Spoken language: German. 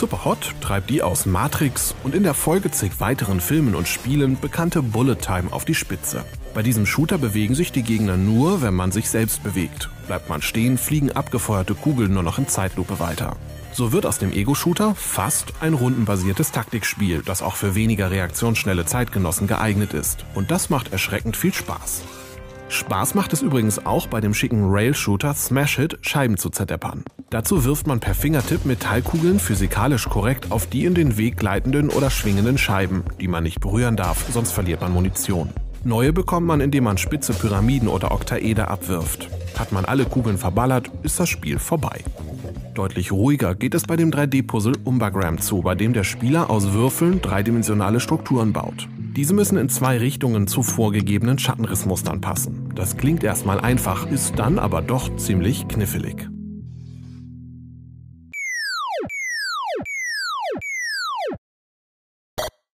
Superhot treibt die aus Matrix und in der Folge zig weiteren Filmen und Spielen bekannte Bullet Time auf die Spitze. Bei diesem Shooter bewegen sich die Gegner nur, wenn man sich selbst bewegt. Bleibt man stehen, fliegen abgefeuerte Kugeln nur noch in Zeitlupe weiter. So wird aus dem Ego-Shooter fast ein rundenbasiertes Taktikspiel, das auch für weniger reaktionsschnelle Zeitgenossen geeignet ist. Und das macht erschreckend viel Spaß. Spaß macht es übrigens auch bei dem schicken Rail-Shooter Smash Hit Scheiben zu zerdeppern. Dazu wirft man per Fingertipp Metallkugeln physikalisch korrekt auf die in den Weg gleitenden oder schwingenden Scheiben, die man nicht berühren darf, sonst verliert man Munition. Neue bekommt man, indem man spitze Pyramiden oder Oktaeder abwirft. Hat man alle Kugeln verballert, ist das Spiel vorbei. Deutlich ruhiger geht es bei dem 3D-Puzzle Umbagram zu, bei dem der Spieler aus Würfeln dreidimensionale Strukturen baut. Diese müssen in zwei Richtungen zu vorgegebenen Schattenrissmustern passen. Das klingt erstmal einfach, ist dann aber doch ziemlich knifflig.